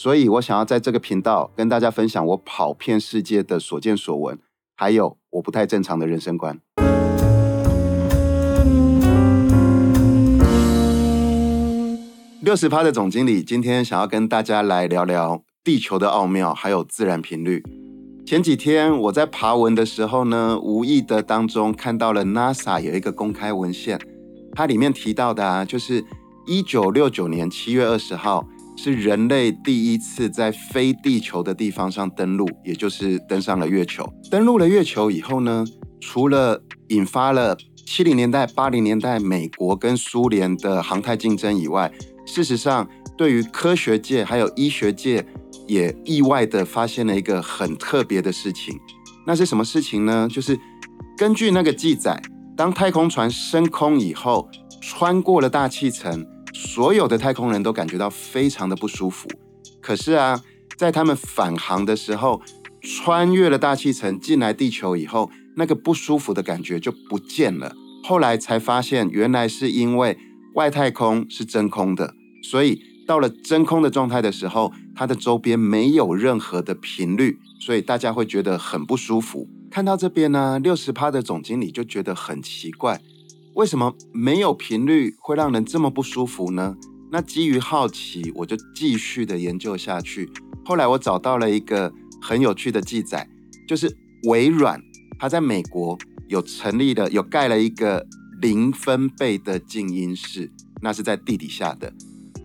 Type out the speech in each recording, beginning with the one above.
所以我想要在这个频道跟大家分享我跑遍世界的所见所闻，还有我不太正常的人生观。六十趴的总经理今天想要跟大家来聊聊地球的奥妙，还有自然频率。前几天我在爬文的时候呢，无意的当中看到了 NASA 有一个公开文献，它里面提到的啊，就是一九六九年七月二十号。是人类第一次在非地球的地方上登陆，也就是登上了月球。登陆了月球以后呢，除了引发了七零年代、八零年代美国跟苏联的航太竞争以外，事实上对于科学界还有医学界也意外的发现了一个很特别的事情。那是什么事情呢？就是根据那个记载，当太空船升空以后，穿过了大气层。所有的太空人都感觉到非常的不舒服。可是啊，在他们返航的时候，穿越了大气层进来地球以后，那个不舒服的感觉就不见了。后来才发现，原来是因为外太空是真空的，所以到了真空的状态的时候，它的周边没有任何的频率，所以大家会觉得很不舒服。看到这边呢，六十趴的总经理就觉得很奇怪。为什么没有频率会让人这么不舒服呢？那基于好奇，我就继续的研究下去。后来我找到了一个很有趣的记载，就是微软它在美国有成立了、有盖了一个零分贝的静音室，那是在地底下的。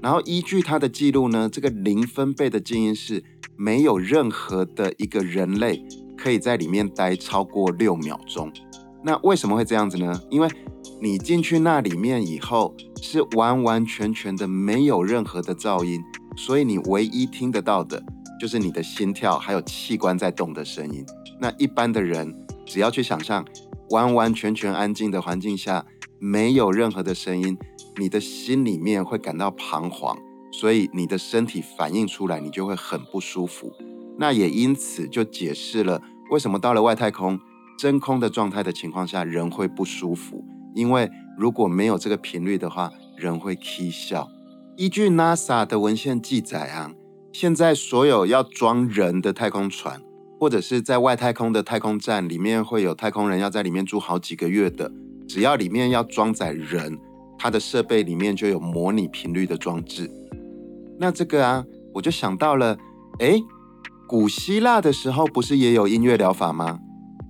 然后依据它的记录呢，这个零分贝的静音室没有任何的一个人类可以在里面待超过六秒钟。那为什么会这样子呢？因为你进去那里面以后，是完完全全的没有任何的噪音，所以你唯一听得到的就是你的心跳还有器官在动的声音。那一般的人只要去想象完完全全安静的环境下，没有任何的声音，你的心里面会感到彷徨，所以你的身体反应出来，你就会很不舒服。那也因此就解释了为什么到了外太空真空的状态的情况下，人会不舒服。因为如果没有这个频率的话，人会啼笑。依据 NASA 的文献记载啊，现在所有要装人的太空船，或者是在外太空的太空站里面会有太空人要在里面住好几个月的，只要里面要装载人，它的设备里面就有模拟频率的装置。那这个啊，我就想到了，哎，古希腊的时候不是也有音乐疗法吗？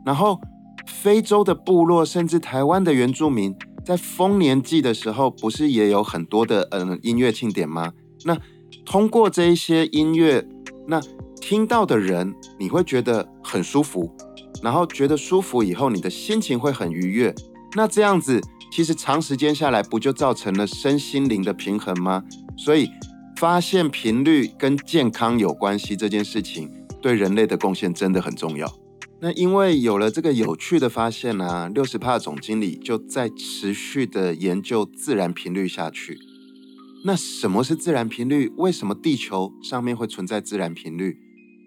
然后。非洲的部落，甚至台湾的原住民，在丰年祭的时候，不是也有很多的嗯音乐庆典吗？那通过这一些音乐，那听到的人，你会觉得很舒服，然后觉得舒服以后，你的心情会很愉悦。那这样子，其实长时间下来，不就造成了身心灵的平衡吗？所以，发现频率跟健康有关系这件事情，对人类的贡献真的很重要。那因为有了这个有趣的发现呢，六十帕总经理就在持续的研究自然频率下去。那什么是自然频率？为什么地球上面会存在自然频率？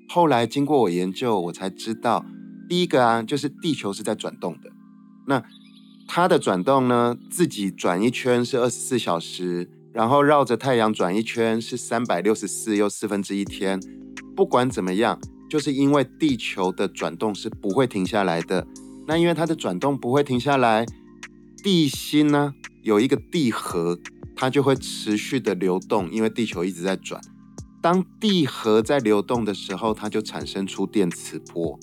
后来经过我研究，我才知道，第一个啊，就是地球是在转动的。那它的转动呢，自己转一圈是二十四小时，然后绕着太阳转一圈是三百六十四又四分之一天。不管怎么样。就是因为地球的转动是不会停下来的，那因为它的转动不会停下来，地心呢有一个地核，它就会持续的流动，因为地球一直在转。当地核在流动的时候，它就产生出电磁波，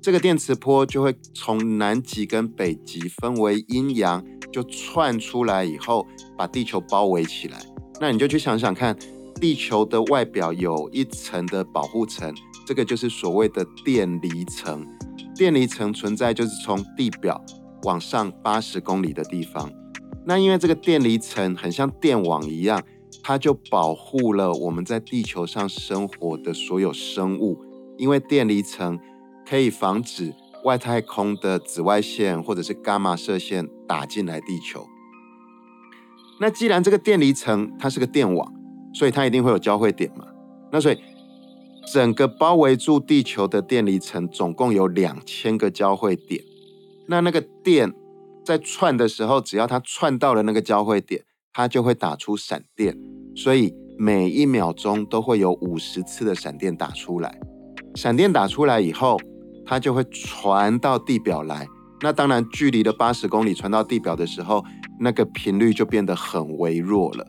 这个电磁波就会从南极跟北极分为阴阳，就窜出来以后把地球包围起来。那你就去想想看，地球的外表有一层的保护层。这个就是所谓的电离层，电离层存在就是从地表往上八十公里的地方。那因为这个电离层很像电网一样，它就保护了我们在地球上生活的所有生物。因为电离层可以防止外太空的紫外线或者是伽马射线打进来地球。那既然这个电离层它是个电网，所以它一定会有交汇点嘛。那所以整个包围住地球的电离层总共有两千个交汇点。那那个电在串的时候，只要它串到了那个交汇点，它就会打出闪电。所以每一秒钟都会有五十次的闪电打出来。闪电打出来以后，它就会传到地表来。那当然，距离的八十公里传到地表的时候，那个频率就变得很微弱了。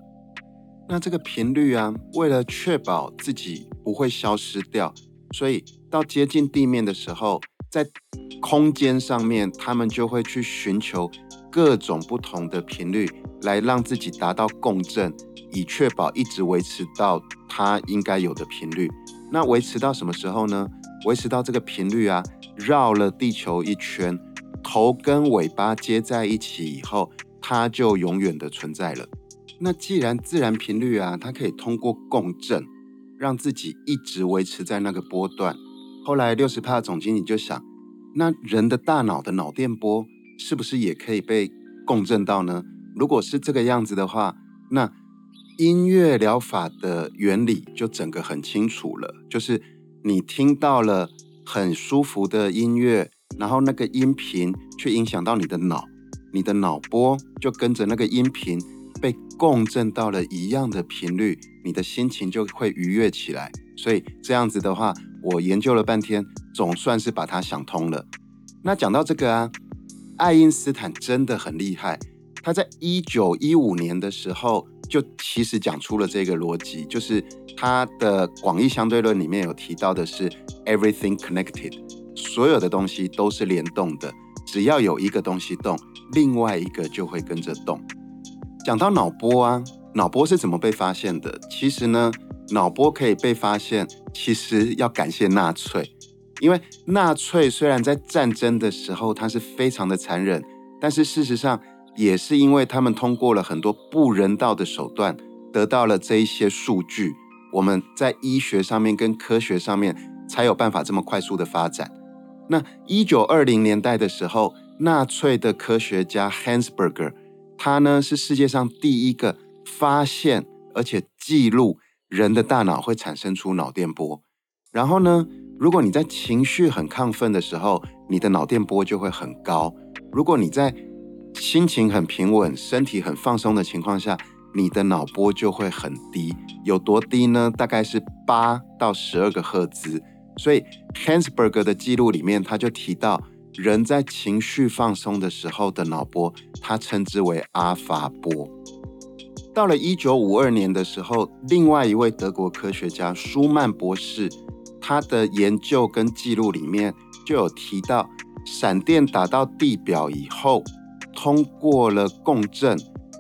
那这个频率啊，为了确保自己不会消失掉，所以到接近地面的时候，在空间上面，他们就会去寻求各种不同的频率，来让自己达到共振，以确保一直维持到它应该有的频率。那维持到什么时候呢？维持到这个频率啊，绕了地球一圈。头跟尾巴接在一起以后，它就永远的存在了。那既然自然频率啊，它可以通过共振，让自己一直维持在那个波段。后来六十帕总经理就想，那人的大脑的脑电波是不是也可以被共振到呢？如果是这个样子的话，那音乐疗法的原理就整个很清楚了，就是你听到了很舒服的音乐。然后那个音频却影响到你的脑，你的脑波就跟着那个音频共振到了一样的频率，你的心情就会愉悦起来。所以这样子的话，我研究了半天，总算是把它想通了。那讲到这个啊，爱因斯坦真的很厉害，他在一九一五年的时候就其实讲出了这个逻辑，就是他的广义相对论里面有提到的是 everything connected。所有的东西都是联动的，只要有一个东西动，另外一个就会跟着动。讲到脑波啊，脑波是怎么被发现的？其实呢，脑波可以被发现，其实要感谢纳粹，因为纳粹虽然在战争的时候他是非常的残忍，但是事实上也是因为他们通过了很多不人道的手段，得到了这一些数据，我们在医学上面跟科学上面才有办法这么快速的发展。那一九二零年代的时候，纳粹的科学家 Hans Berger，他呢是世界上第一个发现而且记录人的大脑会产生出脑电波。然后呢，如果你在情绪很亢奋的时候，你的脑电波就会很高；如果你在心情很平稳、身体很放松的情况下，你的脑波就会很低。有多低呢？大概是八到十二个赫兹。所以 Hansberg 的记录里面，他就提到人在情绪放松的时候的脑波，他称之为阿法波。到了一九五二年的时候，另外一位德国科学家舒曼博士，他的研究跟记录里面就有提到，闪电打到地表以后，通过了共振，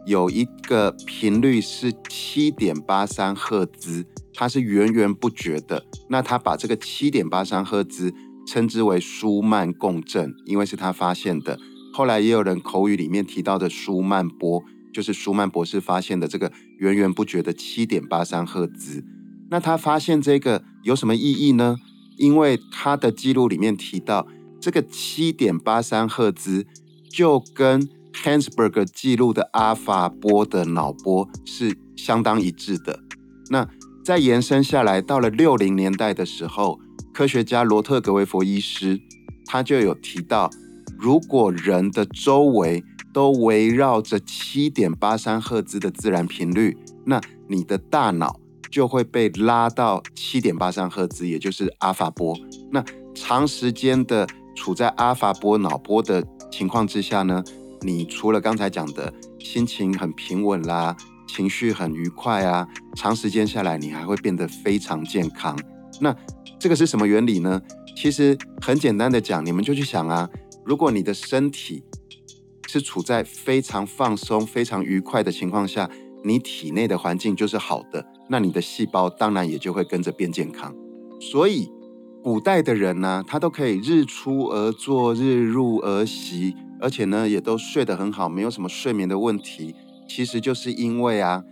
有一个频率是七点八三赫兹。它是源源不绝的，那他把这个七点八三赫兹称之为舒曼共振，因为是他发现的。后来也有人口语里面提到的舒曼波，就是舒曼博士发现的这个源源不绝的七点八三赫兹。那他发现这个有什么意义呢？因为他的记录里面提到，这个七点八三赫兹就跟 Hansberg 记录的阿法波的脑波是相当一致的。那再延伸下来，到了六零年代的时候，科学家罗特格维佛医师他就有提到，如果人的周围都围绕着七点八三赫兹的自然频率，那你的大脑就会被拉到七点八三赫兹，也就是阿法波。那长时间的处在阿法波脑波的情况之下呢，你除了刚才讲的心情很平稳啦。情绪很愉快啊，长时间下来你还会变得非常健康。那这个是什么原理呢？其实很简单的讲，你们就去想啊，如果你的身体是处在非常放松、非常愉快的情况下，你体内的环境就是好的，那你的细胞当然也就会跟着变健康。所以古代的人呢，他都可以日出而作，日入而息，而且呢也都睡得很好，没有什么睡眠的问题。其实就是因为啊，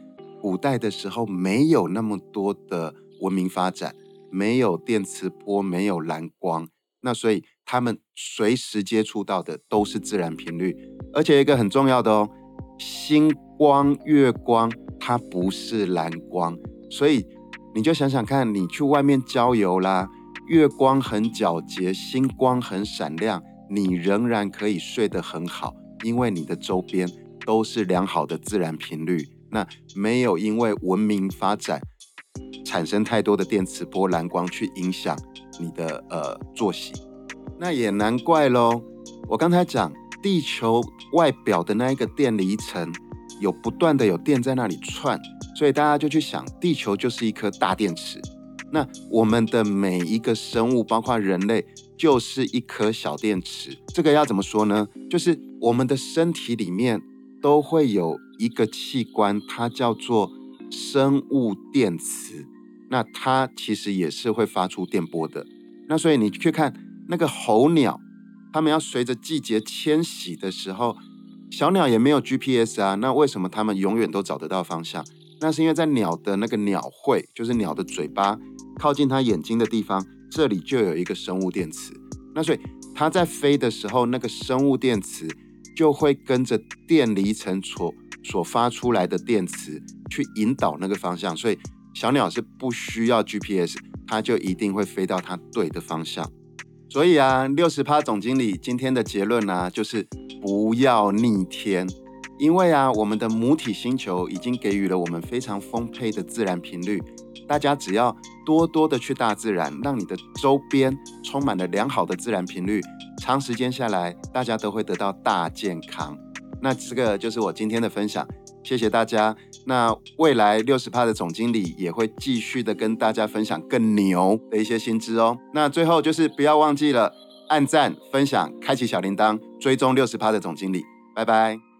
古代的时候没有那么多的文明发展，没有电磁波，没有蓝光，那所以他们随时接触到的都是自然频率。而且一个很重要的哦，星光、月光它不是蓝光，所以你就想想看，你去外面郊游啦，月光很皎洁，星光很闪亮，你仍然可以睡得很好，因为你的周边都是良好的自然频率。那没有因为文明发展产生太多的电磁波、蓝光去影响你的呃作息，那也难怪喽。我刚才讲地球外表的那一个电离层有不断的有电在那里串，所以大家就去想，地球就是一颗大电池。那我们的每一个生物，包括人类，就是一颗小电池。这个要怎么说呢？就是我们的身体里面都会有。一个器官，它叫做生物电磁，那它其实也是会发出电波的。那所以你去看那个候鸟，它们要随着季节迁徙的时候，小鸟也没有 GPS 啊，那为什么它们永远都找得到方向？那是因为在鸟的那个鸟喙，就是鸟的嘴巴靠近它眼睛的地方，这里就有一个生物电磁。那所以它在飞的时候，那个生物电磁就会跟着电离层所所发出来的电磁去引导那个方向，所以小鸟是不需要 GPS，它就一定会飞到它对的方向。所以啊，六十趴总经理今天的结论呢，就是不要逆天，因为啊，我们的母体星球已经给予了我们非常丰沛的自然频率，大家只要多多的去大自然，让你的周边充满了良好的自然频率，长时间下来，大家都会得到大健康。那这个就是我今天的分享，谢谢大家。那未来六十趴的总经理也会继续的跟大家分享更牛的一些薪资哦。那最后就是不要忘记了按赞、分享、开启小铃铛、追踪六十趴的总经理，拜拜。